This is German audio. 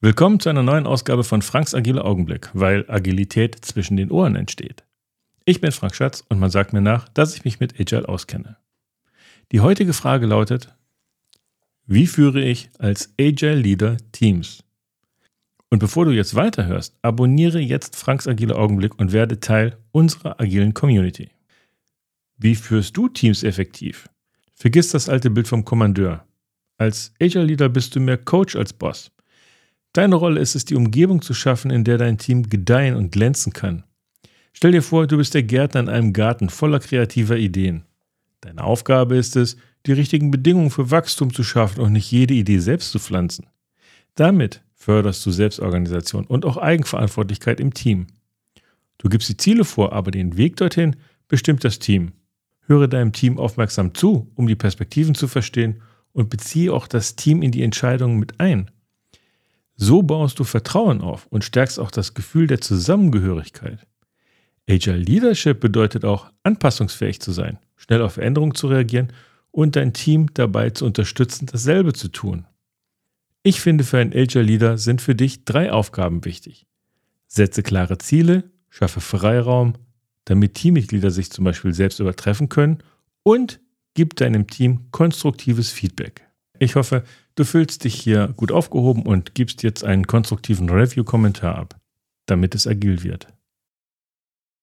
Willkommen zu einer neuen Ausgabe von Franks Agile Augenblick, weil Agilität zwischen den Ohren entsteht. Ich bin Frank Schatz und man sagt mir nach, dass ich mich mit Agile auskenne. Die heutige Frage lautet, wie führe ich als Agile Leader Teams? Und bevor du jetzt weiterhörst, abonniere jetzt Franks Agile Augenblick und werde Teil unserer agilen Community. Wie führst du Teams effektiv? Vergiss das alte Bild vom Kommandeur. Als Agile Leader bist du mehr Coach als Boss. Deine Rolle ist es, die Umgebung zu schaffen, in der dein Team gedeihen und glänzen kann. Stell dir vor, du bist der Gärtner in einem Garten voller kreativer Ideen. Deine Aufgabe ist es, die richtigen Bedingungen für Wachstum zu schaffen und nicht jede Idee selbst zu pflanzen. Damit förderst du Selbstorganisation und auch Eigenverantwortlichkeit im Team. Du gibst die Ziele vor, aber den Weg dorthin bestimmt das Team. Höre deinem Team aufmerksam zu, um die Perspektiven zu verstehen und beziehe auch das Team in die Entscheidungen mit ein. So baust du Vertrauen auf und stärkst auch das Gefühl der Zusammengehörigkeit. Agile Leadership bedeutet auch, anpassungsfähig zu sein, schnell auf Veränderungen zu reagieren und dein Team dabei zu unterstützen, dasselbe zu tun. Ich finde, für einen Agile Leader sind für dich drei Aufgaben wichtig. Setze klare Ziele, schaffe Freiraum, damit Teammitglieder sich zum Beispiel selbst übertreffen können und gib deinem Team konstruktives Feedback. Ich hoffe, du fühlst dich hier gut aufgehoben und gibst jetzt einen konstruktiven Review-Kommentar ab, damit es agil wird.